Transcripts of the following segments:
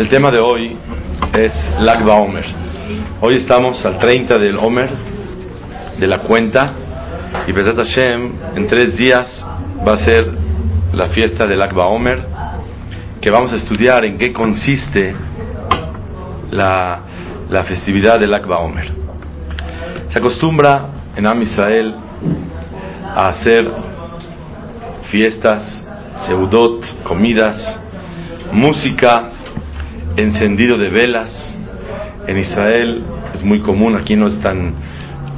El tema de hoy es Lagba Omer. Hoy estamos al 30 del Omer de la cuenta y Besat Hashem en tres días va a ser la fiesta del Lagba Omer que vamos a estudiar en qué consiste la, la festividad del Lagba Omer. Se acostumbra en Am Israel a hacer fiestas, seudot, comidas, música, encendido de velas. En Israel es muy común, aquí no es tan,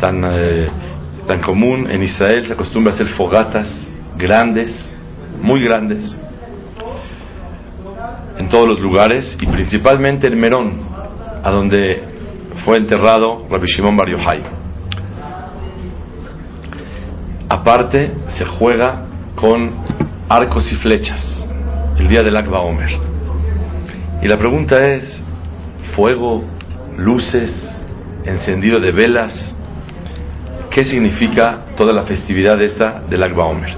tan, eh, tan común. En Israel se acostumbra a hacer fogatas grandes, muy grandes, en todos los lugares y principalmente en Merón, a donde fue enterrado Rabbi Shimon Bar Yochai. Aparte, se juega con arcos y flechas el día del Akba Omer. Y la pregunta es, fuego, luces, encendido de velas, ¿qué significa toda la festividad esta del Akba Omer?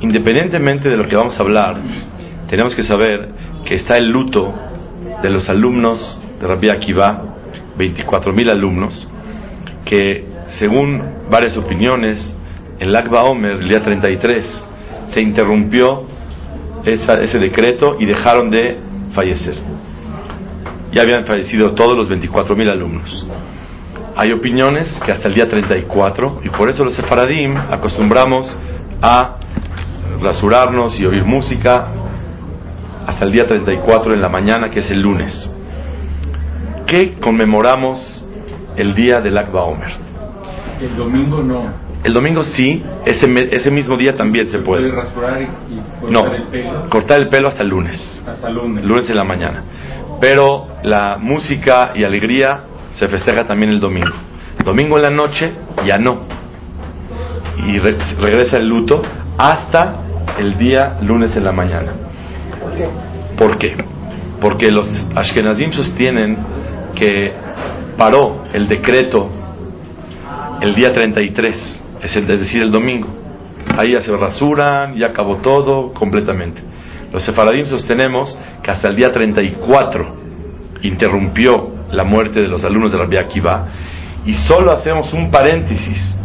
Independientemente de lo que vamos a hablar, tenemos que saber que está el luto de los alumnos de Rabbi Akiva, 24.000 alumnos, que según varias opiniones, en el Akba Omer, el día 33, se interrumpió ese decreto y dejaron de fallecer. Ya habían fallecido todos los 24.000 alumnos. Hay opiniones que hasta el día 34, y por eso los sefaradim acostumbramos a rasurarnos y oír música hasta el día 34 en la mañana, que es el lunes. ¿Qué conmemoramos el día del Akba Omer? El domingo no. El domingo sí, ese, me- ese mismo día también se Puede puede. rasurar y, y No, cortar el pelo cortar el pelo hasta el lunes. hasta el lunes. lunes en la mañana. Pero la música y alegría se festeja también el domingo. Domingo en la noche ya no. Y re- regresa el luto hasta el día lunes en la mañana. ¿Por qué? Porque los Ashkenazim sostienen que paró el decreto el día 33, es el- es decir, el domingo. Ahí ya se rasuran, ya acabó todo completamente. Los sefaradim sostenemos que hasta el día 34 interrumpió la muerte de los alumnos de Rabbi Akiva y solo hacemos un paréntesis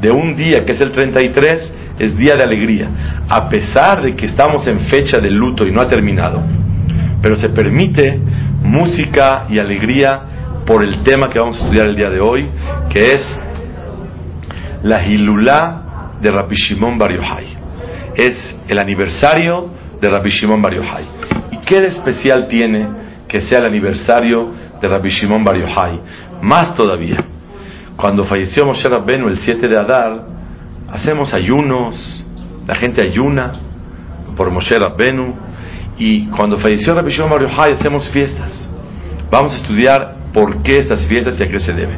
de un día que es el 33 es día de alegría a pesar de que estamos en fecha de luto y no ha terminado pero se permite música y alegría por el tema que vamos a estudiar el día de hoy que es la Hilulá de Rabbi Shimon Bar Yochai. Es el aniversario de Rabbi Shimon Bar Yochai. ¿Y qué de especial tiene que sea el aniversario de Rabbi Shimon Bar Yochai? Más todavía, cuando falleció Moshe Rabbenu el 7 de Adar, hacemos ayunos, la gente ayuna por Moshe Rabbenu, y cuando falleció Rabbi Shimon Bar Yochai hacemos fiestas. Vamos a estudiar por qué estas fiestas y a qué se debe.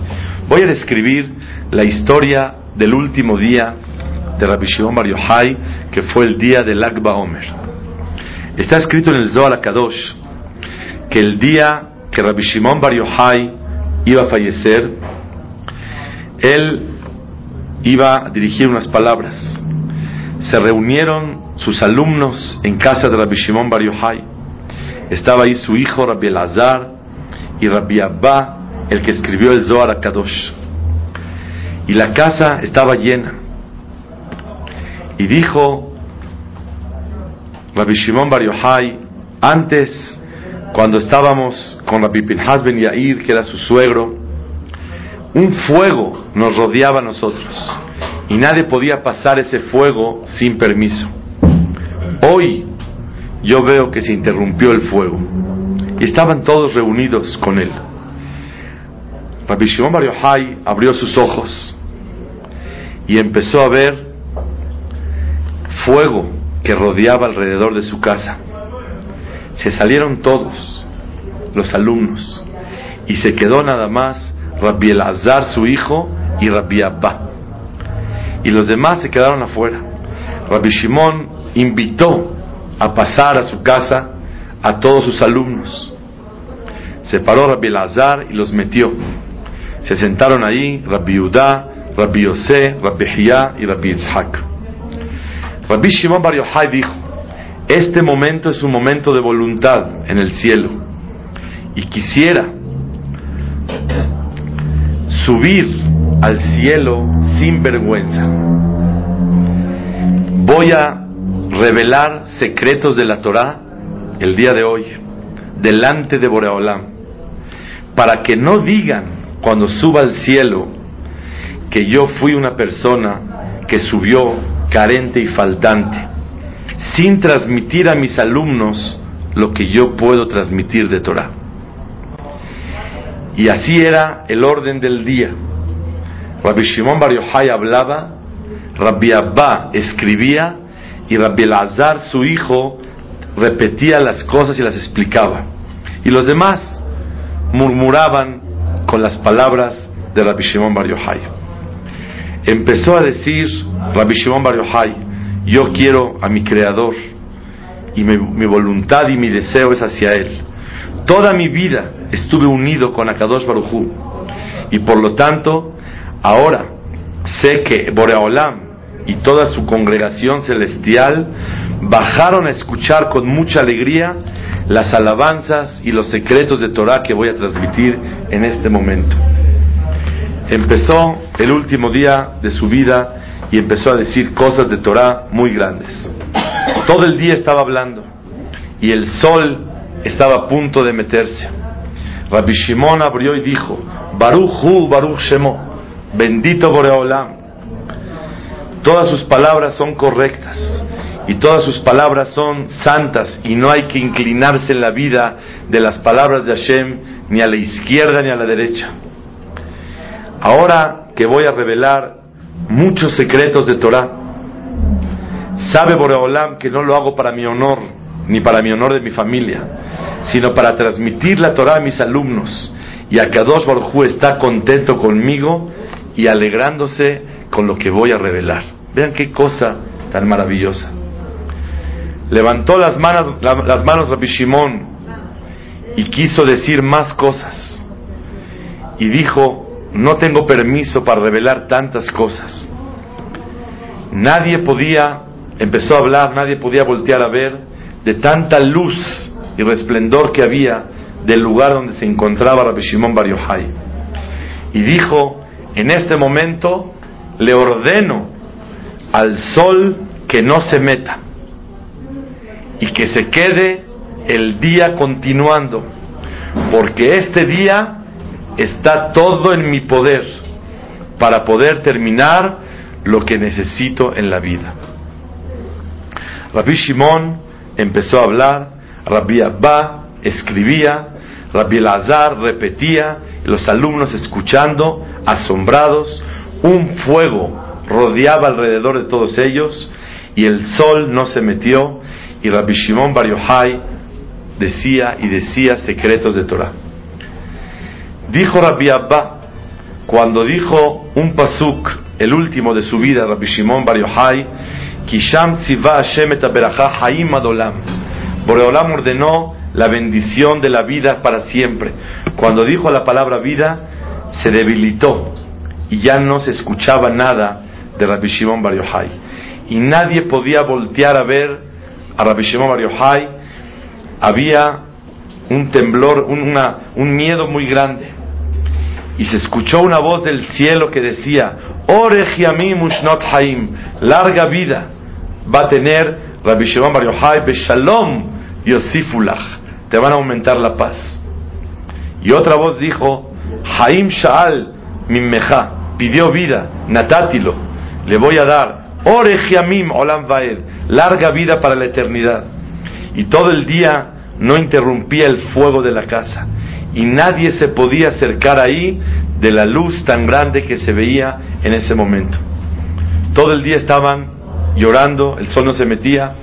Voy a describir la historia del último día de Rabbi Shimon Bar Yochai, que fue el día del Akba Omer. Está escrito en el Zohar Kadosh que el día que Rabbi Shimon Bar Yochai iba a fallecer, él iba a dirigir unas palabras. Se reunieron sus alumnos en casa de Rabbi Shimon Bar Yochai. Estaba ahí su hijo Rabbi Elazar y Rabbi Abba, el que escribió el Zohar Kadosh. Y la casa estaba llena. Y dijo Rabbi Shimon Bar Yochai, antes, cuando estábamos con Rabbi Pinhas Ben Yair, que era su suegro, un fuego nos rodeaba a nosotros y nadie podía pasar ese fuego sin permiso. Hoy yo veo que se interrumpió el fuego y estaban todos reunidos con él. Rabbi Shimon Bar Yochai abrió sus ojos y empezó a ver fuego que rodeaba alrededor de su casa. Se salieron todos, los alumnos, y se quedó nada más Rabbi Elazar, su hijo, y Rabbi Abba. Y los demás se quedaron afuera. Rabbi Shimon invitó a pasar a su casa a todos sus alumnos. Se paró Rabbi Elazar y los metió. Se sentaron ahí Rabbi Yudá, Rabbi Yosé, Rabbi Hiyá y Rabbi Yitzhak. Rabbi Shimon Bar Yochai dijo, este momento es un momento de voluntad en el cielo y quisiera subir al cielo sin vergüenza. Voy a revelar secretos de la Torah el día de hoy delante de Boreolam para que no digan cuando suba al cielo que yo fui una persona que subió carente y faltante, sin transmitir a mis alumnos lo que yo puedo transmitir de Torah. Y así era el orden del día. Rabbi Shimon Bar Yochai hablaba, Rabbi Abba escribía y Rabbi Elazar, su hijo, repetía las cosas y las explicaba. Y los demás murmuraban con las palabras de Rabbi Shimon Bar Yochai. Empezó a decir Rabbi Shimon Bar Yochai, yo quiero a mi Creador y mi, voluntad y mi deseo es hacia Él. Toda mi vida estuve unido con Akadosh Barujú y por lo tanto ahora sé que Boreolam y toda su congregación celestial bajaron a escuchar con mucha alegría las alabanzas y los secretos de Torah que voy a transmitir en este momento. Empezó el último día de su vida y empezó a decir cosas de Torah muy grandes. Todo el día estaba hablando y el sol estaba a punto de meterse. Rabbi Shimon abrió y dijo, Baruch Hu, Baruch Shemo, bendito Boreolam. Todas sus palabras son correctas y todas sus palabras son santas y no hay que inclinarse en la vida de las palabras de Hashem ni a la izquierda ni a la derecha. Ahora que voy a revelar muchos secretos de Torah, sabe Boreolam que no lo hago para mi honor ni para mi honor de mi familia, sino para transmitir la Torah a mis alumnos y a Kadosh Baruj está contento conmigo y alegrándose con lo que voy a revelar. Vean qué cosa tan maravillosa. Levantó las manos, la- las manos Rabbi Shimon y quiso decir más cosas. Y dijo, no tengo permiso para revelar tantas cosas. Nadie podía, empezó a hablar, nadie podía voltear a ver de tanta luz y resplendor que había del lugar donde se encontraba Rabbi Shimon Bar. Y dijo, en este momento le ordeno al sol que no se meta y que se quede el día continuando, porque este día está todo en mi poder para poder terminar lo que necesito en la vida. Rabbi Shimon empezó a hablar, Rabbi Abba escribía, Rabbi Elazar repetía, los alumnos escuchando, asombrados, un fuego rodeaba alrededor de todos ellos y el sol no se metió y Rabbi Shimon Bar Yochai decía y decía secretos de Torah. Dijo Rabbi Abba, cuando dijo un pasuk, el último de su vida, Rabbi Shimon Bar Yochai, Kisham tziva Hashem et haim adolam. Boreolam ordenó la bendición de la vida para siempre. Cuando dijo la palabra vida, se debilitó y ya no se escuchaba nada de Rabbi Shimon Bar Yochai. Y nadie podía voltear a ver a Rabbi Shimon Bar Yochai. Había un temblor, un, una- un miedo muy grande. Y se escuchó una voz del cielo que decía, Orech yamim ushnot haim, larga vida va a tener Rabbi Shimon Bar Yochai, beshalom yosifulach, te van a aumentar la paz. Y otra voz dijo, Haim Shaal Mimmeja, pidió vida, natátilo, le voy a dar, Orech Yamim Olam Vaed, larga vida para la eternidad. Y todo el día no interrumpía el fuego de la casa. Y nadie se podía acercar ahí de la luz tan grande que se veía en ese momento. Todo el día estaban llorando, el sol no se metía,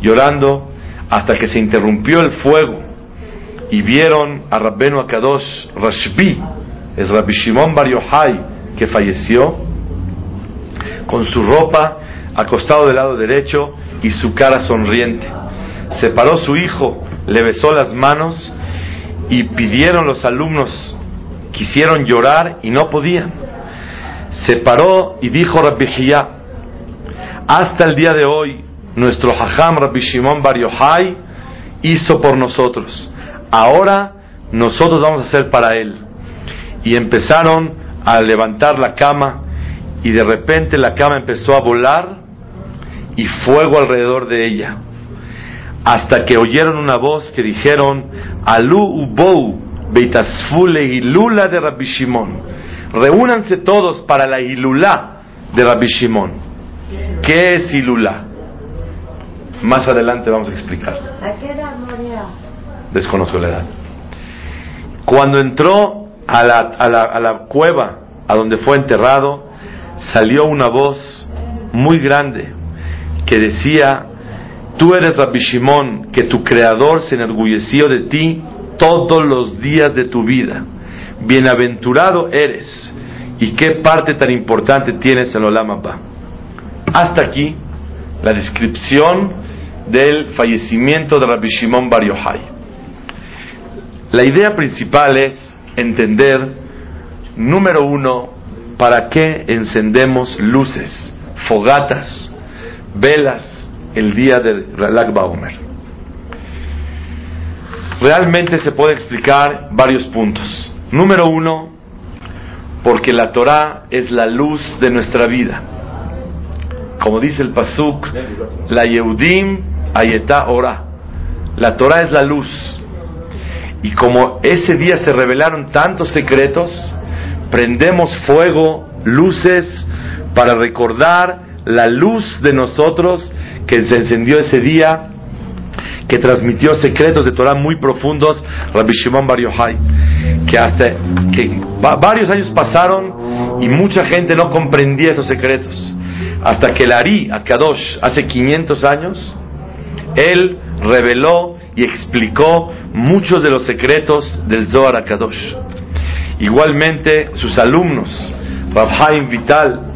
llorando, hasta que se interrumpió el fuego y vieron a Rabbenu Akadosh Rashbi, es Rabbi Shimon Bar Yochai, que falleció, con su ropa acostado del lado derecho y su cara sonriente. Separó su hijo, le besó las manos y pidieron los alumnos, quisieron llorar y no podían. Se paró y dijo Rabbi Hiyá, hasta el día de hoy nuestro Hajam Rabbi Shimon Bar hizo por nosotros. Ahora nosotros vamos a hacer para él. Y empezaron a levantar la cama y de repente la cama empezó a volar y fuego alrededor de ella. Hasta que oyeron una voz que dijeron, Alu Ubou Beitasfule Hilula de Rabbi Shimon. Reúnanse todos para la Hilulá de Rabbi Shimon. ¿Qué es Hilulá? Más adelante vamos a explicar. ¿A qué edad moría? Desconozco la edad. Cuando entró a la, a la, a la cueva a donde fue enterrado, salió una voz muy grande que decía, tú eres Rabbi Shimon, que tu creador se enorgulleció de ti todos los días de tu vida. Bienaventurado eres. ¿Y qué parte tan importante tienes en Olam? Hasta aquí la descripción del fallecimiento de Rabbi Shimon Bar. La idea principal es entender, número uno, para qué encendemos luces, fogatas, velas el día de Lag Baomer. Realmente se puede explicar varios puntos. Número uno, porque la Torah es la luz de nuestra vida. Como dice el Pasuk, la Yehudim Ayetá Ora. La Torah es la luz. Y como ese día se revelaron tantos secretos, prendemos fuego, luces, para recordar la luz de nosotros que se encendió ese día, que transmitió secretos de Torah muy profundos, Rabbi Shimon Bar Yochai, que hasta varios años pasaron y mucha gente no comprendía esos secretos, hasta que el Ari Akadosh hace 500 años, él reveló y explicó muchos de los secretos del Zohar Akadosh. Igualmente, sus alumnos, Rav Haim Vital,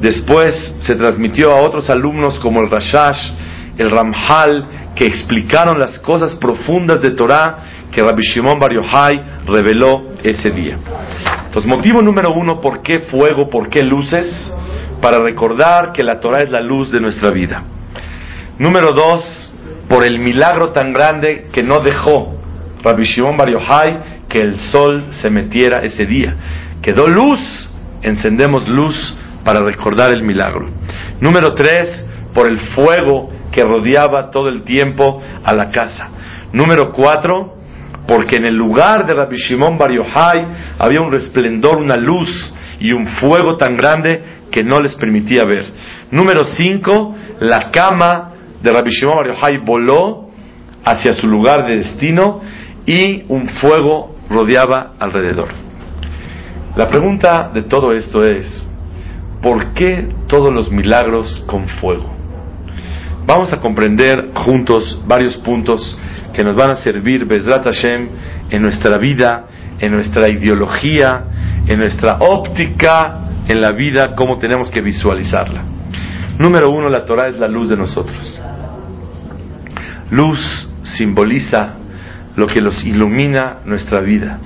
después se transmitió a otros alumnos como el Rashash, el Ramhal, que explicaron las cosas profundas de Torah que Rabbi Shimon Bar Yochai reveló ese día. Entonces, motivo número uno, ¿por qué fuego? ¿Por qué luces? Para recordar que la Torah es la luz de nuestra vida. Número dos, por el milagro tan grande que no dejó Rabbi Shimon Bar Yochai que el sol se metiera ese día. Quedó luz, encendemos luz para recordar el milagro. Número tres, por el fuego que rodeaba todo el tiempo a la casa. Número cuatro, porque en el lugar de Rabbi Shimon Bar Yochai había un resplendor, una luz y un fuego tan grande que no les permitía ver. Número cinco, la cama de Rabbi Shimon Bar Yochai voló hacia su lugar de destino y un fuego rodeaba alrededor. La pregunta de todo esto es, ¿por qué todos los milagros con fuego? Vamos a comprender juntos varios puntos que nos van a servir, Bezrat Hashem, en nuestra vida, en nuestra ideología, en nuestra óptica en la vida, cómo tenemos que visualizarla. Número uno, la Torah es la luz de nosotros. Luz simboliza lo que los ilumina nuestra vida.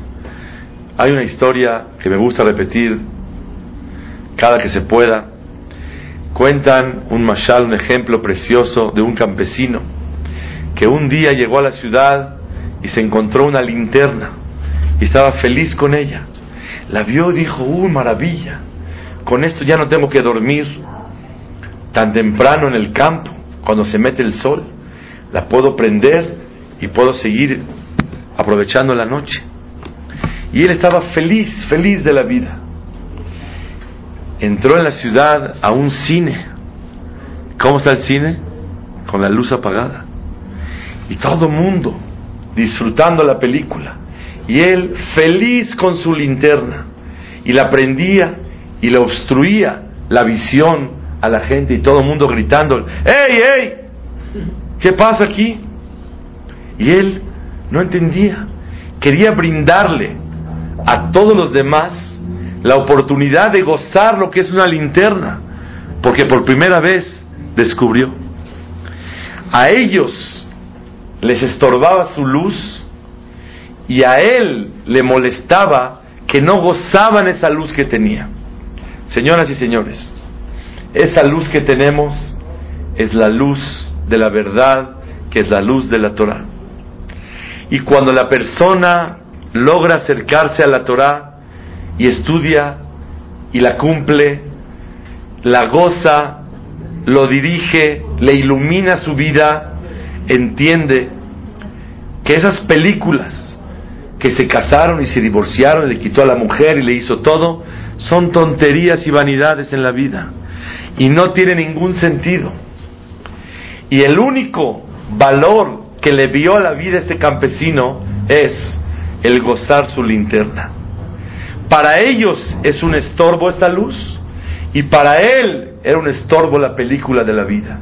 Hay una historia que me gusta repetir cada que se pueda. Cuentan un mashal, un ejemplo precioso de un campesino que un día llegó a la ciudad y se encontró una linterna y estaba feliz con ella. La vio y dijo, ¡uh, maravilla! Con esto ya no tengo que dormir tan temprano en el campo, cuando se mete el sol. La puedo prender y puedo seguir aprovechando la noche. Y él estaba feliz, feliz de la vida. Entró en la ciudad a un cine. ¿Cómo está el cine? Con la luz apagada. Y todo el mundo disfrutando la película. Y él feliz con su linterna. Y la prendía y le obstruía la visión a la gente y todo el mundo gritando, ¡Ey, ey! ¿Qué pasa aquí? Y él no entendía. Quería brindarle a todos los demás la oportunidad de gozar lo que es una linterna, porque por primera vez descubrió. A ellos les estorbaba su luz y a él le molestaba que no gozaban esa luz que tenía. Señoras y señores, esa luz que tenemos es la luz de la verdad, que es la luz de la Torah. Y cuando la persona logra acercarse a la Torah y estudia y la cumple, la goza, lo dirige, le ilumina su vida, entiende que esas películas que se casaron y se divorciaron, le quitó a la mujer y le hizo todo, son tonterías y vanidades en la vida y no tiene ningún sentido. Y el único valor que le vio a la vida este campesino es el gozar su linterna. Para ellos es un estorbo esta luz y para él era un estorbo la película de la vida.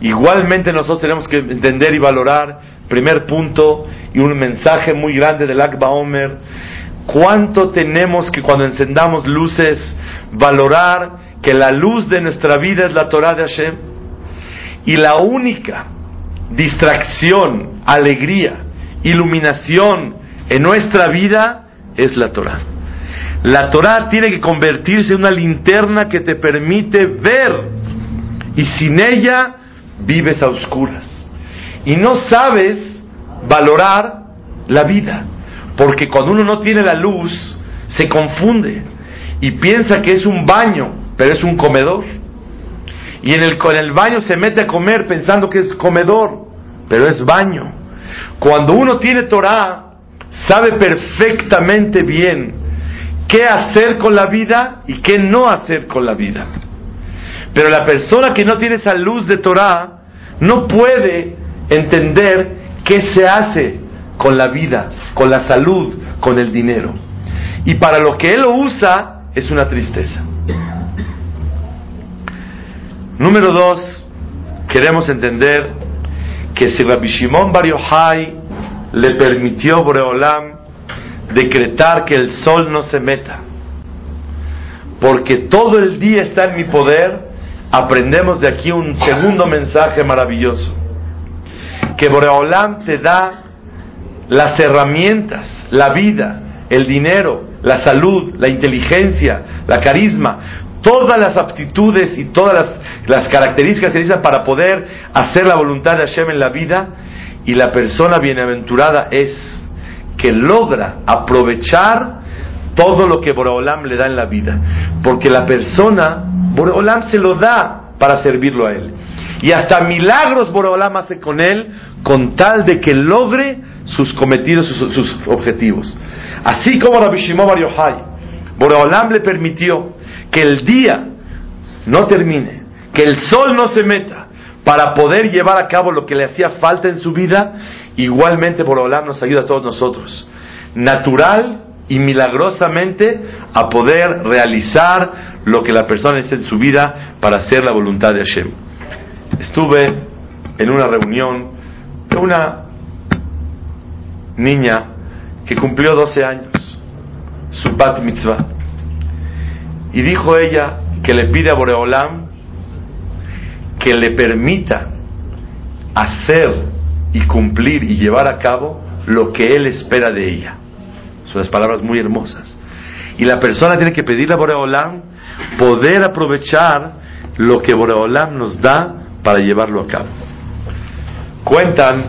Igualmente nosotros tenemos que entender y valorar, primer punto y un mensaje muy grande del Akba Omer, cuánto tenemos que cuando encendamos luces valorar que la luz de nuestra vida es la Torah de Hashem y la única distracción, alegría, iluminación en nuestra vida es la Torah. La Torah tiene que convertirse en una linterna que te permite ver. Y sin ella vives a oscuras. Y no sabes valorar la vida. Porque cuando uno no tiene la luz se confunde. Y piensa que es un baño pero es un comedor. Y en el, el baño se mete a comer pensando que es comedor pero es baño. Cuando uno tiene Torah sabe perfectamente bien qué hacer con la vida y qué no hacer con la vida pero la persona que no tiene esa luz de Torah no puede entender qué se hace con la vida, con la salud, con el dinero. Y para lo que él lo usa es una tristeza. Número dos, queremos entender que si Rabbi Shimon Bar le permitió Boreolam decretar que el sol no se meta, porque todo el día está en mi poder, aprendemos de aquí un segundo mensaje maravilloso. Que Boreolam te da las herramientas, la vida, el dinero, la salud, la inteligencia, la carisma, todas las aptitudes y todas las, las características que necesitan para poder hacer la voluntad de Hashem en la vida. Y la persona bienaventurada es que logra aprovechar todo lo que Boreolam le da en la vida. Porque la persona, Boreolam se lo da para servirlo a él. Y hasta milagros Boreolam hace con él con tal de que logre sus cometidos, sus, objetivos. Así como Rabbi Shimon Bar Yochai, Boreolam le permitió que el día no termine, que el sol no se meta, para poder llevar a cabo lo que le hacía falta en su vida, igualmente Boreolam nos ayuda a todos nosotros. Natural y milagrosamente a poder realizar lo que la persona necesita en su vida para hacer la voluntad de Hashem. Estuve en una reunión de una niña que cumplió 12 años, su bat mitzvah, y dijo ella que le pide a Boreolam que le permita hacer y cumplir y llevar a cabo lo que él espera de ella. Son las palabras muy hermosas. Y la persona tiene que pedirle a Boreolam poder aprovechar lo que Boreolam nos da para llevarlo a cabo. Cuentan,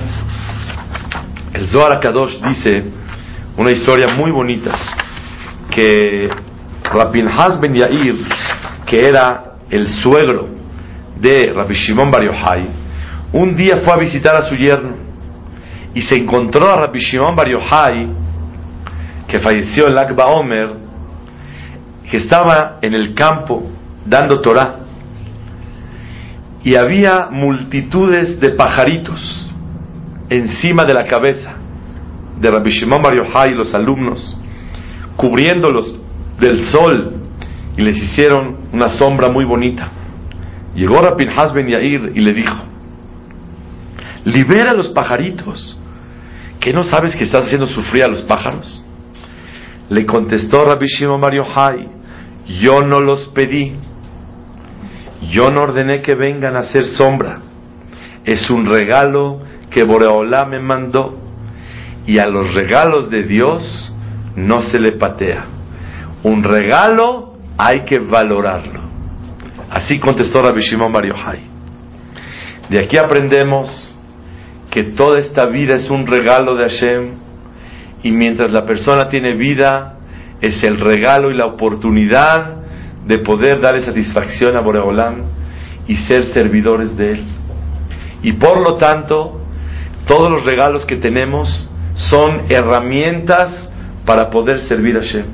el Zohar Kadosh dice una historia muy bonita, que Rabbi Ben Yair, que era el suegro de Rabbi Shimon Bar Yochai, un día fue a visitar a su yerno y se encontró a Rabbi Shimon Bar Yochai, que falleció en Akba Omer, que estaba en el campo dando Torah y había multitudes de pajaritos encima de la cabeza de Rabbi Shimon Bar Yochai y los alumnos, cubriéndolos del sol y les hicieron una sombra muy bonita. Llegó Rabbi Ben Yair y le dijo, libera a los pajaritos. ¿Qué no sabes que estás haciendo sufrir a los pájaros? Le contestó Rabbi Shimon Bar Yochai, yo no los pedí, yo no ordené que vengan a hacer sombra, es un regalo que Boreolá me mandó y a los regalos de Dios no se le patea. Un regalo hay que valorarlo. Así contestó Rabbi Shimon Bar Yochai. De aquí aprendemos que toda esta vida es un regalo de Hashem y mientras la persona tiene vida es el regalo y la oportunidad de poder darle satisfacción a Boreolam y ser servidores de él. Y por lo tanto, todos los regalos que tenemos son herramientas para poder servir a Hashem.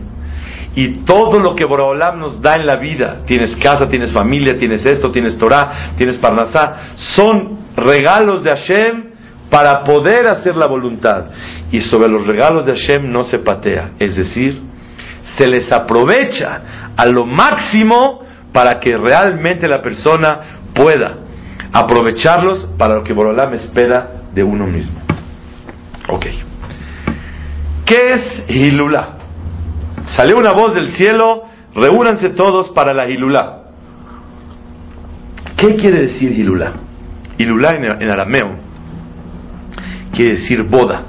Y todo lo que Boreolam nos da en la vida, tienes casa, tienes familia, tienes esto, tienes Torah, tienes Parnasá, son regalos de Hashem para poder hacer la voluntad. Y sobre los regalos de Hashem no se patea, es decir, se les aprovecha a lo máximo para que realmente la persona pueda aprovecharlos para lo que Borolam espera de uno mismo. Ok. ¿Qué es Hilulá? Salió una voz del cielo, reúnanse todos para la Hilulá. ¿Qué quiere decir Hilulá? Hilulá en, en arameo quiere decir boda,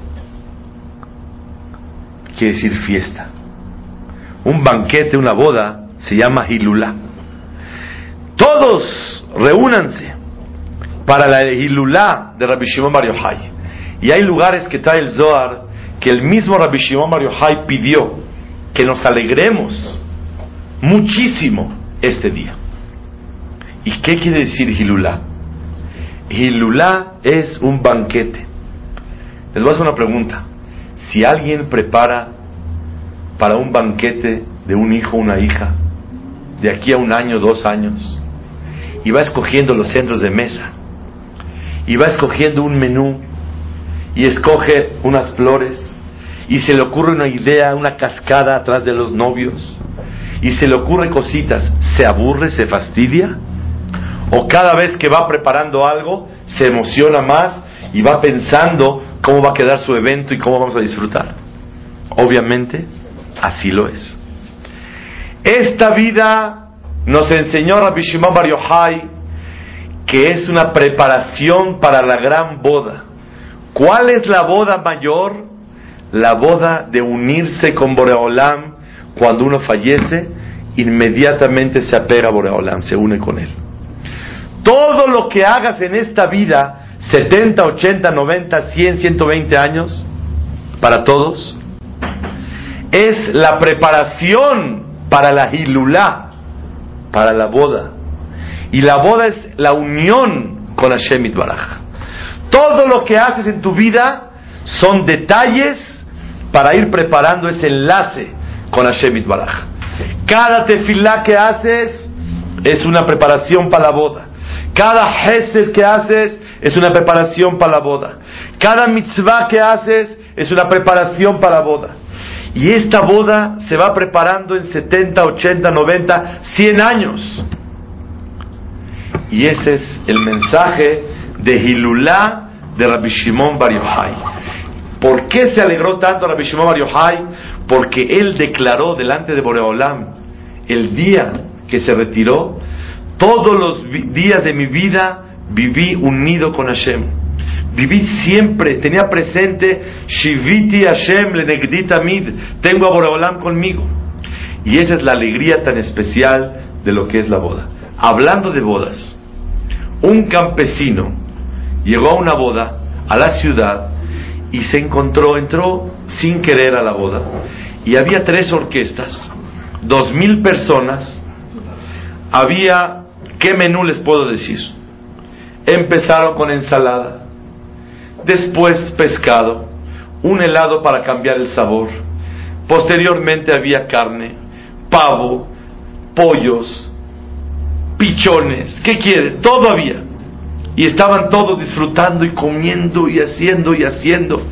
quiere decir fiesta. Un banquete, una boda, se llama Hilulá. Todos reúnanse para la Hilulá de Rabbi Shimon Bar Yochai. Y hay lugares que trae el Zohar que el mismo Rabbi Shimon Bar Yochai pidió que nos alegremos muchísimo este día. ¿Y qué quiere decir Hilulá? Hilulá es un banquete. Les voy a hacer una pregunta. Si alguien prepara para un banquete de un hijo o una hija, de aquí a un año, dos años, y va escogiendo los centros de mesa, y va escogiendo un menú, y escoge unas flores, y se le ocurre una idea, una cascada atrás de los novios, y se le ocurre cositas, ¿se aburre, se fastidia? ¿O cada vez que va preparando algo, se emociona más y va pensando cómo va a quedar su evento y cómo vamos a disfrutar? Obviamente, así lo es. Esta vida nos enseñó Rabbi Shimon Bar Yochai que es una preparación para la gran boda. ¿Cuál es la boda mayor? La boda de unirse con Boreolam cuando uno fallece, inmediatamente se apega a Boreolam, se une con él. Todo lo que hagas en esta vida, 70, 80, 90, 100, 120 años, para todos, es la preparación para la hilulá, para la boda. Y la boda es la unión con Hashem Baraj. Todo lo que haces en tu vida son detalles para ir preparando ese enlace con Hashem Baraj. Cada tefilá que haces es una preparación para la boda. Cada hesed que haces es una preparación para la boda. Cada mitzvah que haces es una preparación para la boda. Y esta boda se va preparando en 70, 80, 90, 100 años. Y ese es el mensaje de Hilulá de Rabbi Shimon Bar Yochai. ¿Por qué se alegró tanto Rabbi Shimon Bar Yochai? Porque él declaró delante de Boreolam el día que se retiró, todos los días de mi vida viví unido con Hashem. Viví siempre, tenía presente Shiviti Hashem Lenegdi Tamid, tengo a Boreolam conmigo. Y esa es la alegría tan especial de lo que es la boda. Hablando de bodas, un campesino llegó a una boda a la ciudad y se encontró, entró sin querer a la boda y había tres orquestas, dos mil personas, había, ¿qué menú les puedo decir? Empezaron con ensalada, después pescado, un helado para cambiar el sabor, posteriormente había carne, pavo, pollos, pichones, ¿qué quieres? Todo había. Y estaban todos disfrutando y comiendo y haciendo y haciendo.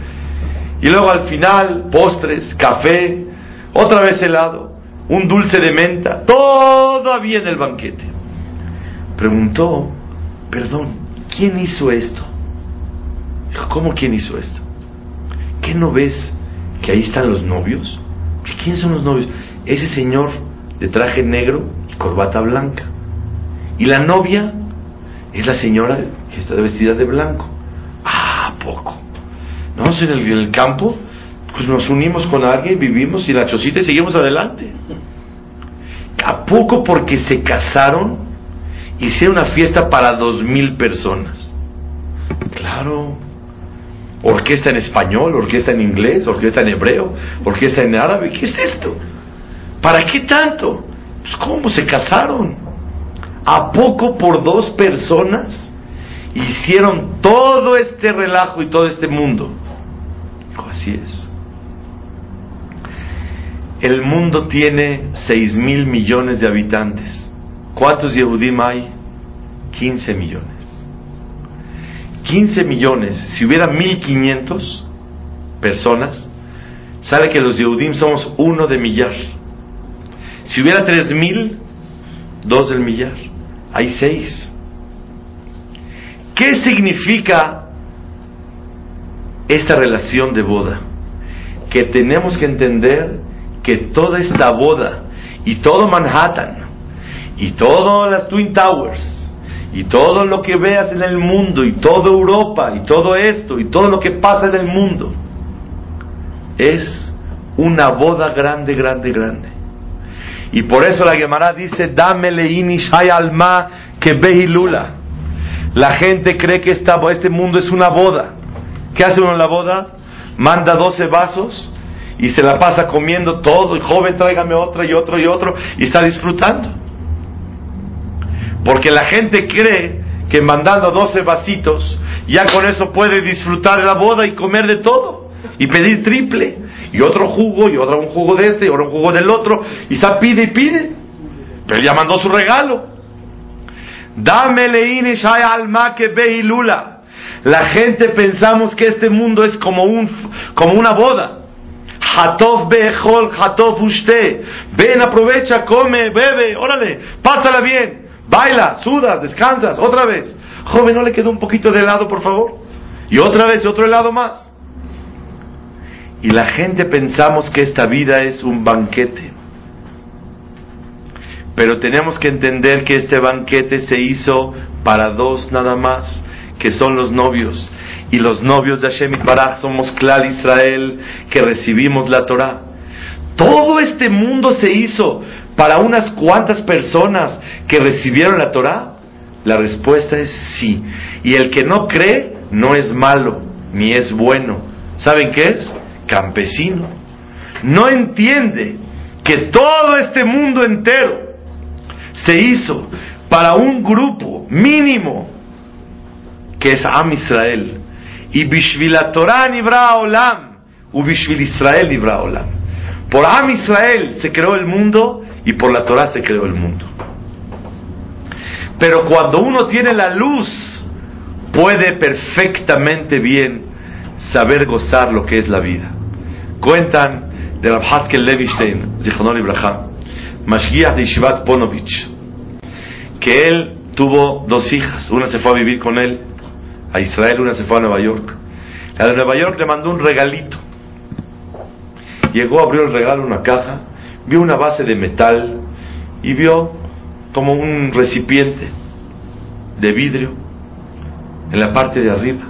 Y luego al final, postres, café, otra vez helado, un dulce de menta, todo había en el banquete. Preguntó, perdón, ¿quién hizo esto? Dijo, ¿cómo quién hizo esto? ¿Qué no ves que ahí están los novios? ¿Que ¿Quién son los novios? Ese señor de traje negro y corbata blanca. Y la novia es la señora que está vestida de blanco. Ah, ¿a poco. No, en el, en el campo, pues nos unimos con alguien, vivimos y la chocita y seguimos adelante. ¿A poco porque se casaron hicieron una fiesta para dos mil personas? Claro. Orquesta en español, orquesta en inglés, orquesta en hebreo, orquesta en árabe. ¿Qué es esto? ¿Para qué tanto? Pues ¿cómo se casaron? ¿A poco por dos personas hicieron todo este relajo y todo este mundo? Así es. El mundo tiene 6 mil millones de habitantes. ¿Cuántos Yehudim hay? 15 millones. 15 millones. Si hubiera 1500 personas, sale que los Yehudim somos uno de millar. Si hubiera 3000, dos del millar. Hay seis. ¿Qué significa esta relación de boda? Que tenemos que entender que toda esta boda y todo Manhattan y todas las Twin Towers y todo lo que veas en el mundo y toda Europa y todo esto y todo lo que pasa en el mundo es una boda grande, grande, grande. Y por eso la Gemara dice, dame hay alma que behilula. La gente cree que esta, este mundo es una boda. ¿Qué hace uno en la boda? Manda 12 vasos y se la pasa comiendo todo. Y joven, tráigame otra y otro y otro. Y está disfrutando. Porque la gente cree que mandando 12 vasitos, ya con eso puede disfrutar la boda y comer de todo. Y pedir triple. Y otro jugo, y otro un jugo de este, y otro jugo del otro. Y está pide y pide. Pero ya mandó su regalo. Dame leine shai alma que lula. La gente pensamos que este mundo es como un como una boda. Hatov bejol, hatov usted. Ven, aprovecha, come, bebe, órale, pásala bien. Baila, sudas, descansas, otra vez. Joven, ¿no le quedó un poquito de helado, por favor? Y otra vez, otro helado más. Y la gente pensamos que esta vida es un banquete. Pero tenemos que entender que este banquete se hizo para dos nada más, que son los novios. Y los novios de Hashem Baraj somos Clar Israel, que recibimos la Torah. Todo este mundo se hizo para unas cuantas personas que recibieron la Torah. La respuesta es sí. Y el que no cree no es malo, ni es bueno. ¿Saben qué es? campesino, no entiende que todo este mundo entero se hizo para un grupo mínimo que es Am Israel. Y Bishvil Torah Nibra Olam, u Bishvil Israel Nibra Olam. Por Am Israel se creó el mundo y por la Torah se creó el mundo. Pero cuando uno tiene la luz, puede perfectamente bien saber gozar lo que es la vida. Cuentan de Rav Haskel Levistein, Zichronol Ibrahim, Mashgiach de Yeshivat Ponovich, que él tuvo dos hijas. Una se fue a vivir con él a Israel, una se fue a Nueva York. La de Nueva York le mandó un regalito. Llegó, abrió el regalo, una caja, vio una base de metal y vio como un recipiente de vidrio en la parte de arriba.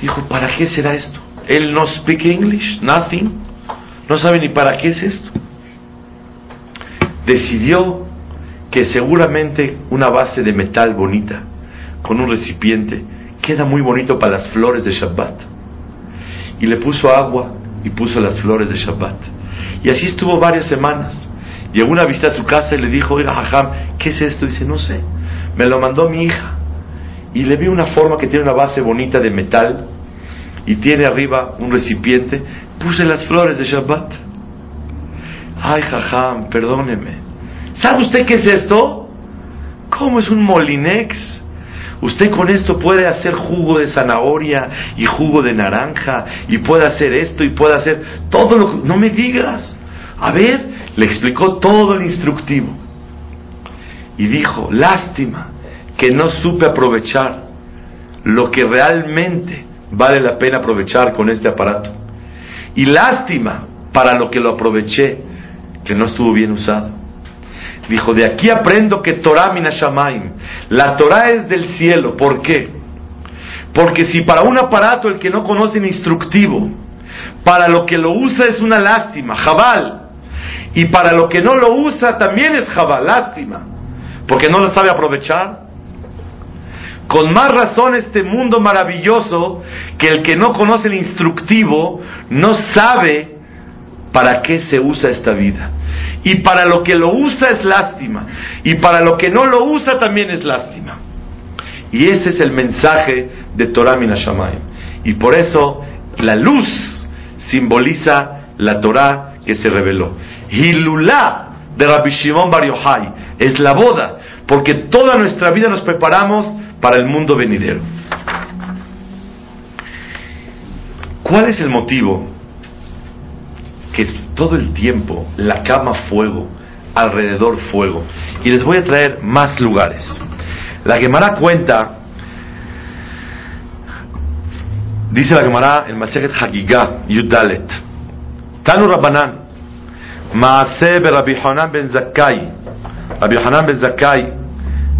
Dijo, ¿para qué será esto? Él no speak English, nothing. No sabe ni para qué es esto. Decidió que seguramente una base de metal bonita, con un recipiente, queda muy bonito para las flores de Shabbat. Y le puso agua y puso las flores de Shabbat. Y así estuvo varias semanas. Llegó una vista a su casa y le dijo, oiga, Jajam, ¿qué es esto? Y dice, no sé. Me lo mandó mi hija. Y le vi una forma que tiene una base bonita de metal y tiene arriba un recipiente, puse las flores de Shabbat. Ay, jajam, perdóneme. ¿Sabe usted qué es esto? ¿Cómo es un molinex? Usted con esto puede hacer jugo de zanahoria y jugo de naranja y puede hacer esto y puede hacer todo lo que... No me digas. A ver, le explicó todo el instructivo. Y dijo, lástima que no supe aprovechar lo que realmente vale la pena aprovechar con este aparato. Y lástima para lo que lo aproveché, que no estuvo bien usado. Dijo, de aquí aprendo que Torah minashamaim, la Torah es del cielo. ¿Por qué? Porque si para un aparato el que no conoce el instructivo, para lo que lo usa es una lástima, jabal, y para lo que no lo usa también es jabal, lástima, porque no lo sabe aprovechar. Con más razón este mundo maravilloso que el que no conoce el instructivo no sabe para qué se usa esta vida. Y para lo que lo usa es lástima. Y para lo que no lo usa también es lástima. Y ese es el mensaje de Torah Minashamayim. Y por eso la luz simboliza la Torah que se reveló. Hilulá de Rabbi Shimon Bar Yochai es la boda, porque toda nuestra vida nos preparamos para el mundo venidero. ¿Cuál es el motivo que todo el tiempo la cama fuego, alrededor fuego? Y les voy a traer más lugares. La Gemara cuenta, dice la Gemara en Masechet Hagigah, Yudalet, Tanu Rabbanan, Maase Rabbi Hanan ben Zakkai, Rabbi Hanan ben Zakkai,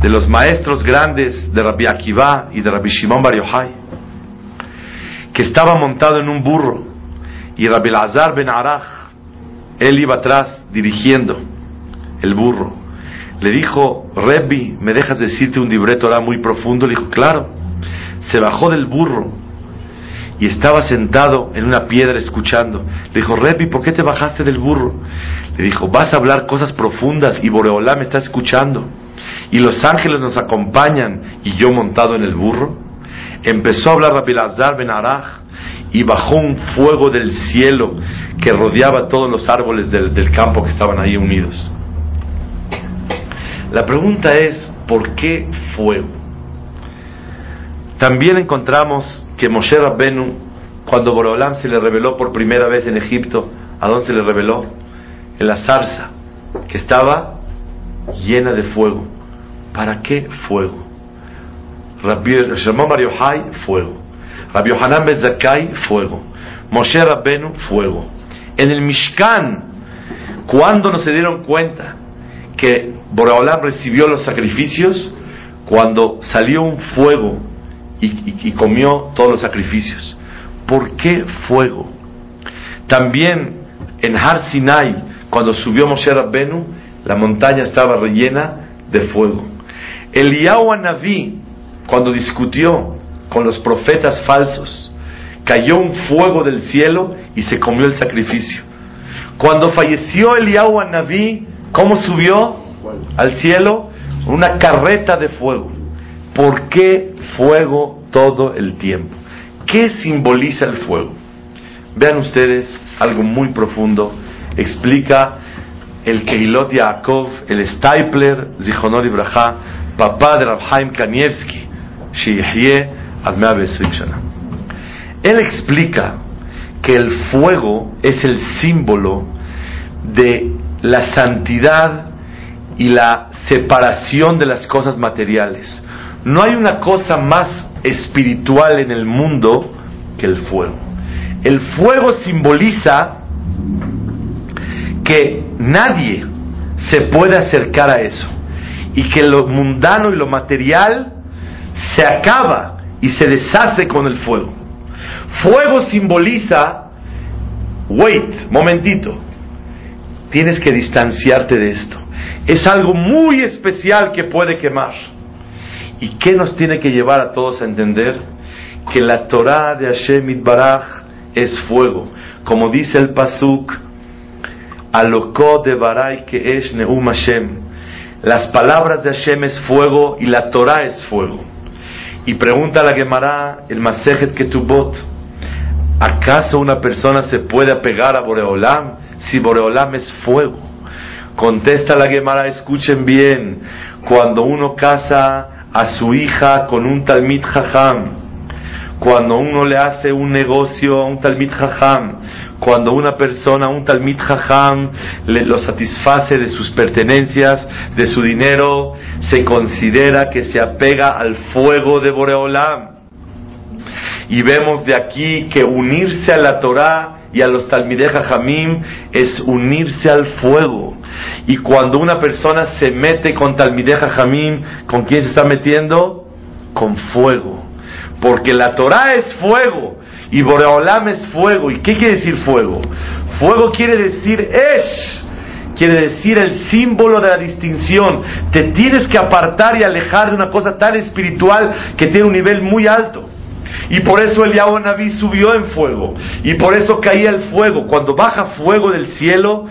de los maestros grandes de Rabbi Akiva y de Rabbi Shimon Bar Yochai, que estaba montado en un burro, y Rabbi Lazar ben Arach, él iba atrás dirigiendo el burro. Le dijo, Rebbi, ¿me dejas decirte un libreto ahora muy profundo? Le dijo, claro. Se bajó del burro y estaba sentado en una piedra escuchando. Le dijo, Rebbi, ¿por qué te bajaste del burro? Le dijo, vas a hablar cosas profundas y Boreolá me está escuchando. Y los ángeles nos acompañan y yo montado en el burro. Empezó a hablar Rabbi Lazar ben Arach y bajó un fuego del cielo que rodeaba todos los árboles del, del campo que estaban ahí unidos. La pregunta es, ¿por qué fuego? También encontramos que Moshe Rabbenu, cuando Borolam se le reveló por primera vez en Egipto, ¿a dónde se le reveló? En la zarza, que estaba llena de fuego. ¿Para qué fuego? Rabbi Bar Yochai, fuego. Rabbi Yohanan Ben fuego. Moshe Rabbenu, fuego. En el Mishkan, ¿cuándo no se dieron cuenta que Boreolam recibió los sacrificios? Cuando salió un fuego y, y- y comió todos los sacrificios. ¿Por qué fuego? También en Har Sinai, cuando subió Moshe Rabbenu, la montaña estaba rellena de fuego. Eliyahu Naví, cuando discutió con los profetas falsos, cayó un fuego del cielo y se comió el sacrificio. Cuando falleció Eliyahu Naví, ¿cómo subió al cielo? Una carreta de fuego. ¿Por qué fuego todo el tiempo? ¿Qué simboliza el fuego? Vean ustedes algo muy profundo. Explica el Keilot Yaakov, el Stapler, Zichonor Ibraja, papá de Rabhaim Kanievski, Sheyehye al 120 Shana. Él explica que el fuego es el símbolo de la santidad y la separación de las cosas materiales. No hay una cosa más espiritual en el mundo que el fuego. El fuego simboliza que nadie se puede acercar a eso y que lo mundano y lo material se acaba y se deshace con el fuego. Fuego simboliza, wait, momentito, tienes que distanciarte de esto. Es algo muy especial que puede quemar. ¿Y qué nos tiene que llevar a todos a entender? Que la Torah de Hashem Itbaraj es fuego. Como dice el Pasuk, Alokot de Barai que es Hashem. Las palabras de Hashem es fuego y la Torah es fuego. Y pregunta la Gemara, el Masejet Ketubot, ¿acaso una persona se puede apegar a Boreolam si Boreolam es fuego? Contesta la Gemara, escuchen bien, cuando uno casa a su hija con un Talmid Jajam, cuando uno le hace un negocio a un Talmid Jajam, cuando una persona, un Talmid Jajam, le, lo satisface de sus pertenencias, de su dinero, se considera que se apega al fuego de Boreolam. Y vemos de aquí que unirse a la Torah y a los Talmidei Jamim es unirse al fuego. Y cuando una persona se mete con Talmidei Jamim, ¿con quién se está metiendo? Con fuego. Porque la Torah es fuego y Boreolam es fuego. ¿Y qué quiere decir fuego? Fuego quiere decir Esh. Quiere decir el símbolo de la distinción. Te tienes que apartar y alejar de una cosa tan espiritual que tiene un nivel muy alto. Y por eso el Naví subió en fuego. Y por eso caía el fuego. Cuando baja fuego del cielo,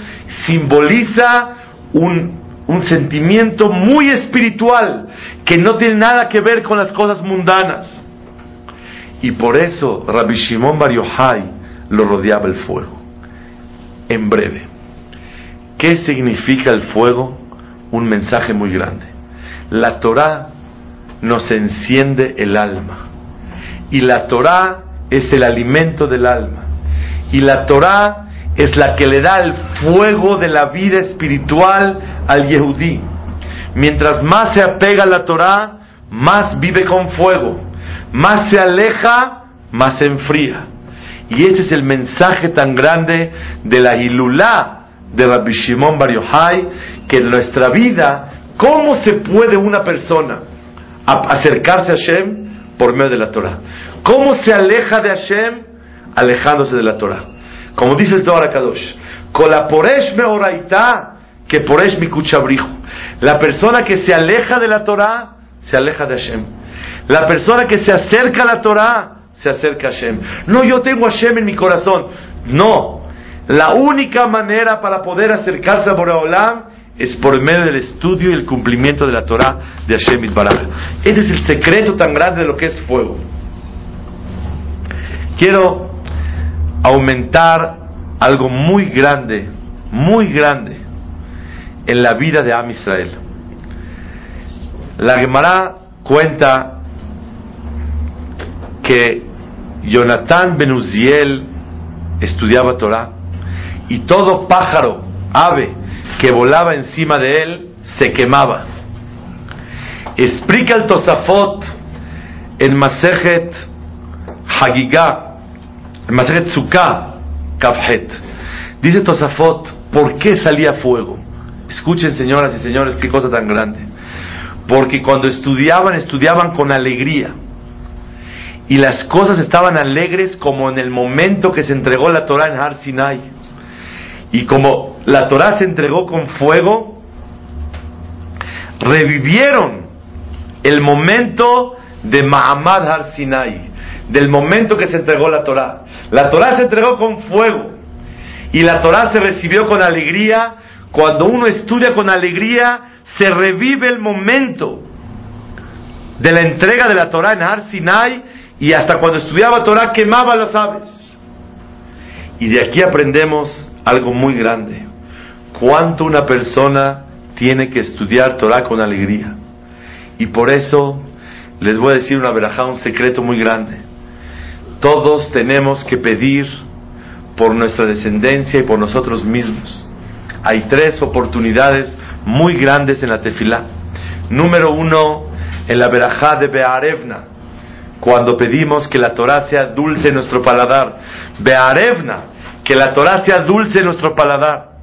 simboliza un, un sentimiento muy espiritual que no tiene nada que ver con las cosas mundanas. Y por eso Rabbi Shimon Bar Yochai lo rodeaba el fuego. En breve, ¿qué significa el fuego? Un mensaje muy grande. La Torah nos enciende el alma. Y la Torah es el alimento del alma. Y la Torah es la que le da el fuego de la vida espiritual al Yehudí. Mientras más se apega a la Torah, más vive con fuego más se aleja, más se enfría. Y ese es el mensaje tan grande de la Ilulá de Rabbi Shimon Bar Yochai, que en nuestra vida, ¿cómo se puede una persona acercarse a Hashem? Por medio de la Torah. ¿Cómo se aleja de Hashem? Alejándose de la Torah. Como dice el Zohar Kadosh, Kolaporesh me oraita, que poresh mi kuchabrijo. La persona que se aleja de la Torah, se aleja de Hashem. La persona que se acerca a la Torah, se acerca a Hashem. No, yo tengo a Hashem en mi corazón. No. La única manera para poder acercarse a Boreolam es por medio del estudio y el cumplimiento de la Torah de Hashem Itbaraj. Ese es el secreto tan grande de lo que es fuego. Quiero aumentar algo muy grande, muy grande en la vida de Am Israel. La Gemara cuenta que Jonathan Ben Uziel estudiaba Torah y todo pájaro, ave que volaba encima de él se quemaba. Explica el Tosafot en Masejet Hagigah, en Masejet Sukkah, Kafhet. Dice Tosafot, ¿por qué salía fuego? Escuchen, señoras y señores, qué cosa tan grande. Porque cuando estudiaban, estudiaban con alegría y las cosas estaban alegres como en el momento que se entregó la Torah en Har Sinai. Y como la Torah se entregó con fuego, revivieron el momento de Mahamad Har Sinai, del momento que se entregó la Torah. La Torah se entregó con fuego y la Torah se recibió con alegría. Cuando uno estudia con alegría, se revive el momento de la entrega de la Torah en Har Sinai y hasta cuando estudiaba Torah quemaba las aves. Y de aquí aprendemos algo muy grande. Cuánto una persona tiene que estudiar Torah con alegría. Y por eso les voy a decir una verajá, un secreto muy grande. Todos tenemos que pedir por nuestra descendencia y por nosotros mismos. Hay tres oportunidades muy grandes en la tefilá. Número uno, en la verajá de Be'arevna cuando pedimos que la Torah sea dulce en nuestro paladar. Bearevna, que la Torah sea dulce en nuestro paladar.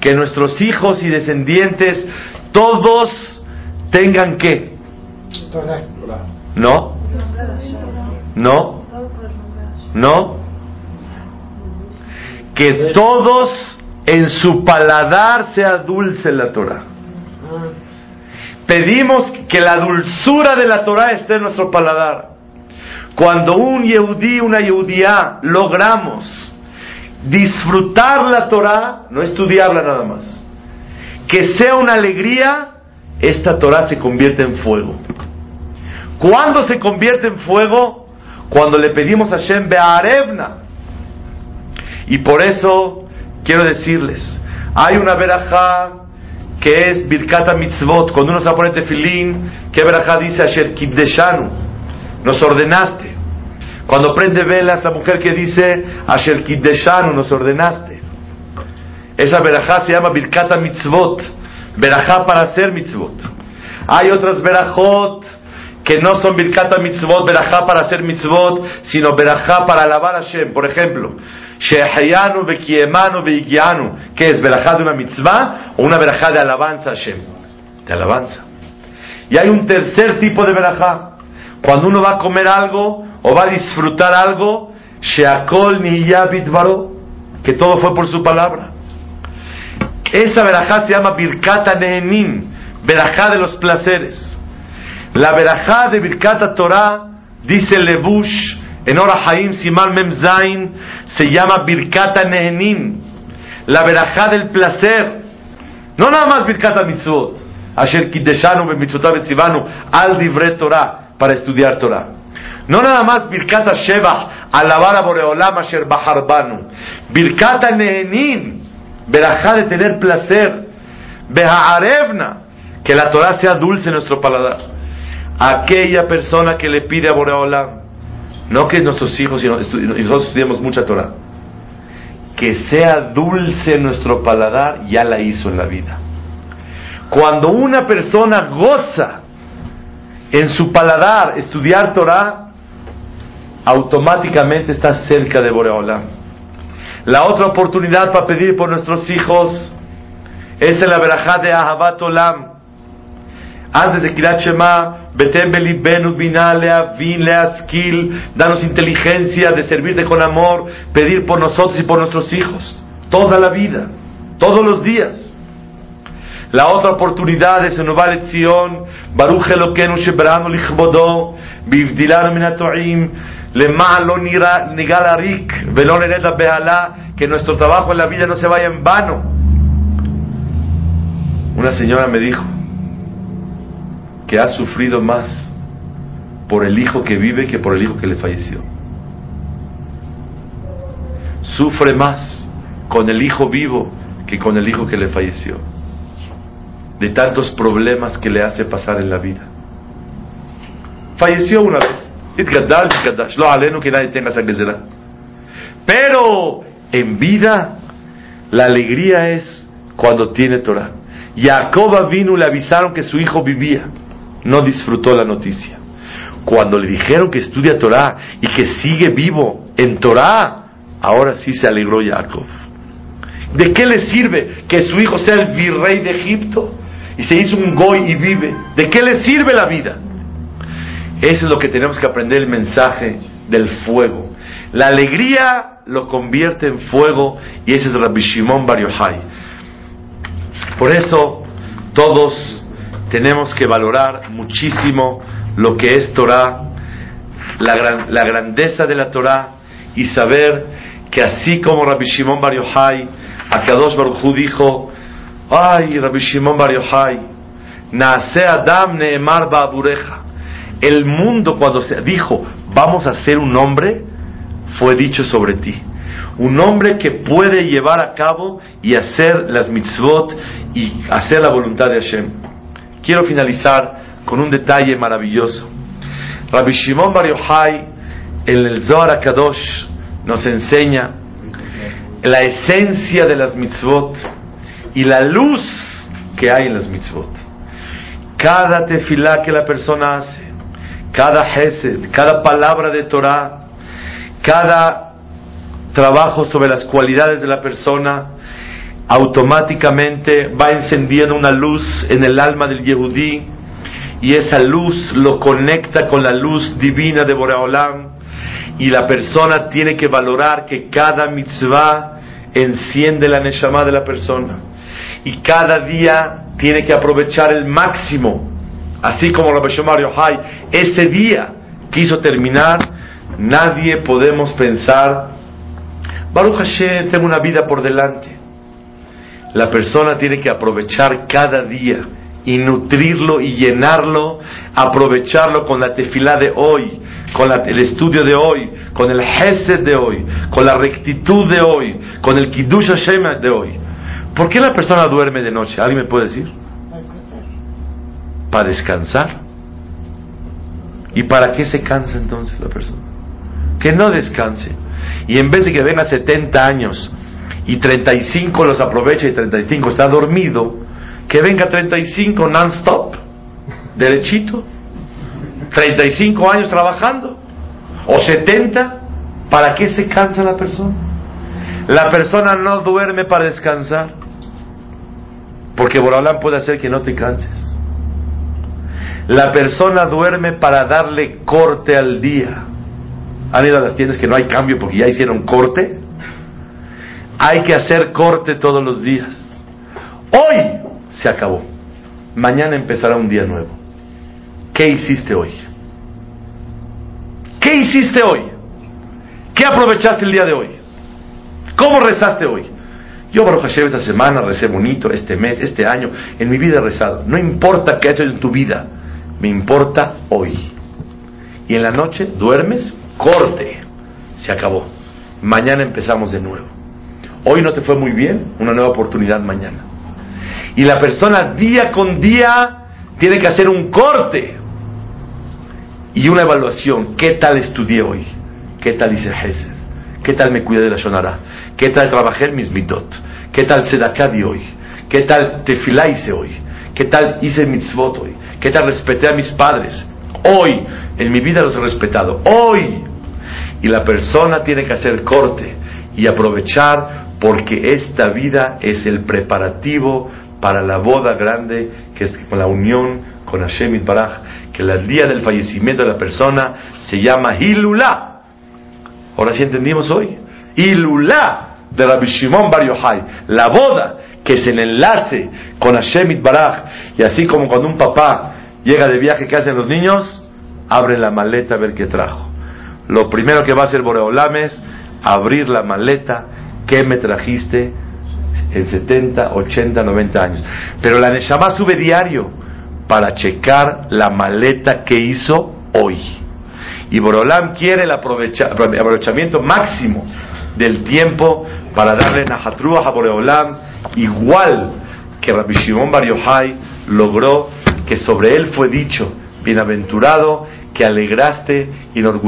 Que nuestros hijos y descendientes todos tengan que. ¿No? ¿No? ¿No? Que todos en su paladar sea dulce la Torah. Pedimos que la dulzura de la Torah esté en nuestro paladar. Cuando un yehudí, una yehudía, logramos disfrutar la Torah, no estudiarla nada más, que sea una alegría, esta Torah se convierte en fuego. ¿Cuándo se convierte en fuego? Cuando le pedimos a Shem Be'arevna. Y por eso quiero decirles, hay una verajá que es Birkata Mitzvot, cuando uno se poner tefilín, ¿qué verajá dice Asher Kiddeshanu? Nos ordenaste. Cuando prende velas, la mujer que dice Asher Kiddeshanu, nos ordenaste. Esa verajá se llama Birkata Mitzvot, verajá para hacer mitzvot. Hay otras verajot que no son birkata mitzvot, verajá para hacer mitzvot, sino verajá para alabar a Hashem. Por ejemplo, shehayanu vekiemanu veigianu, que es verajá de una mitzvah o una verajá de alabanza a Hashem. De alabanza. Y hay un tercer tipo de verajá. Cuando uno va a comer algo o va a disfrutar algo, sheakol niyabit varo, que todo fue por su palabra. Esa verajá se llama birkata nehenim, verajá de los placeres. La verajá de Birkata Torah, dice Lebush, en Ora Haim Siman Mem Zain, se llama Birkata Nehenim. La verajá del placer. No nada más Birkata Mitzvot. Asher Kideshanu Mitzvotav al Divre Torah, para estudiar Torah. No nada más Birkata Shevach, alabar a Boreolam Asher Baharbanu. Birkata Nehenim, verajá de tener placer. Beha'arevna, que la Torah sea dulce en nuestro paladar aquella persona que le pide a Boreolam, no que nuestros hijos sino nosotros estudiamos mucha Torah, que sea dulce nuestro paladar, ya la hizo en la vida. Cuando una persona goza en su paladar estudiar Torah, automáticamente está cerca de Boreolam. La otra oportunidad para pedir por nuestros hijos es en la verajá de Ahabat Olam. Antes de Kirat Shema, Betem binalea, vin skill, danos inteligencia de servirte con amor, pedir por nosotros y por nuestros hijos, toda la vida, todos los días. La otra oportunidad es en Nueva Zion, Baruch Elokeinu shebranu lichbodo, bivdilanu minatoim, lema lo nigalarik, velon behala, que nuestro trabajo en la vida no se vaya en vano. Una señora me dijo, que ha sufrido más por el hijo que vive que por el hijo que le falleció. Sufre más con el hijo vivo que con el hijo que le falleció. De tantos problemas que le hace pasar en la vida. Falleció una vez. Pero en vida la alegría es cuando tiene Torah. Jacob vino y le avisaron que su hijo vivía no disfrutó la noticia. Cuando le dijeron que estudia Torah y que sigue vivo en Torah, ahora sí se alegró Jacob. ¿De qué le sirve que su hijo sea el virrey de Egipto y se hizo un goy y vive? ¿De qué le sirve la vida? Eso es lo que tenemos que aprender el mensaje del fuego. La alegría lo convierte en fuego y ese es Rabbi Shimon Bar. Por eso todos tenemos que valorar muchísimo lo que es Torah, la, la grandeza de la Torah y saber que así como Rabbi Shimon Bar Yochai, Akadosh Baruch dijo, ay Rabbi Shimon Bar Yochai, Naase Adam Neemar Ba'abureja. El mundo cuando se dijo, vamos a hacer un hombre, fue dicho sobre ti. Un hombre que puede llevar a cabo y hacer las mitzvot y hacer la voluntad de Hashem. Quiero finalizar con un detalle maravilloso. Rabbi Shimon Bar Yochai, en el Zohar Kadosh, nos enseña la esencia de las mitzvot y la luz que hay en las mitzvot. Cada tefilá que la persona hace, cada hesed, cada palabra de Torah, cada trabajo sobre las cualidades de la persona, automáticamente va encendiendo una luz en el alma del Yehudí y esa luz lo conecta con la luz divina de Boreolam y la persona tiene que valorar que cada mitzvah enciende la neshama de la persona y cada día tiene que aprovechar el máximo así como Rabbi Shomar Yohai ese día quiso terminar nadie podemos pensar Baruch Hashem tengo una vida por delante la persona tiene que aprovechar cada día y nutrirlo y llenarlo, aprovecharlo con la tefilá de hoy, con el estudio de hoy, con el gesed de hoy, con la rectitud de hoy, con el kiddush Hashem de hoy. ¿Por qué la persona duerme de noche? ¿Alguien me puede decir? Para descansar. ¿Y para qué se cansa entonces la persona? Que no descanse. Y en vez de que venga 70 años y 35 los aprovecha y 35 está dormido, Que venga 35 non-stop, derechito. 35 años trabajando. O 70. ¿Para qué se cansa la persona? La persona no duerme para descansar. Porque Borolán puede hacer que no te canses. La persona duerme para darle corte al día. ¿Han ido a las tiendas que no hay cambio porque ya hicieron corte? Hay que hacer corte todos los días. Hoy se acabó. Mañana empezará un día nuevo. ¿Qué hiciste hoy? ¿Qué hiciste hoy? ¿Qué aprovechaste el día de hoy? ¿Cómo rezaste hoy? Yo, Baruch Hashem, esta semana recé bonito, este mes, este año, en mi vida he rezado. No importa qué has hecho en tu vida, me importa hoy. Y en la noche duermes, corte, se acabó. Mañana empezamos de nuevo. Hoy no te fue muy bien, una nueva oportunidad mañana. Y la persona día con día tiene que hacer un corte y una evaluación. ¿Qué tal estudié hoy? ¿Qué tal hice Hesed? ¿Qué tal me cuidé de la Shonara? ¿Qué tal trabajé en mis mitot? ¿Qué tal Tzedaká di hoy? ¿Qué tal tefilá hice hoy? ¿Qué tal hice mitzvot hoy? ¿Qué tal respeté a mis padres? Hoy, en mi vida los he respetado. Hoy. Y la persona tiene que hacer corte y aprovechar porque esta vida es el preparativo para la boda grande que es la unión con Hashem Baraj, que el día del fallecimiento de la persona se llama Hilulá. Ahora sí entendimos hoy. Hilulá de Rabbi Shimon Bar Yochai, la boda que es el enlace con Hashem Baraj, y así como cuando un papá llega de viaje, ¿qué hacen los niños? Abre la maleta a ver qué trajo. Lo primero que va a hacer Boreolam es abrir la maleta, ¿qué me trajiste? En 70, 80, 90 años. Pero la Neshama sube diario para checar la maleta que hizo hoy. Y Borolam quiere el aprovecha- aprovechamiento máximo del tiempo para darle Nahatruah a Boreolam, igual que Rabbi Shimon Bar Yochai logró que sobre él fue dicho, bienaventurado que alegraste y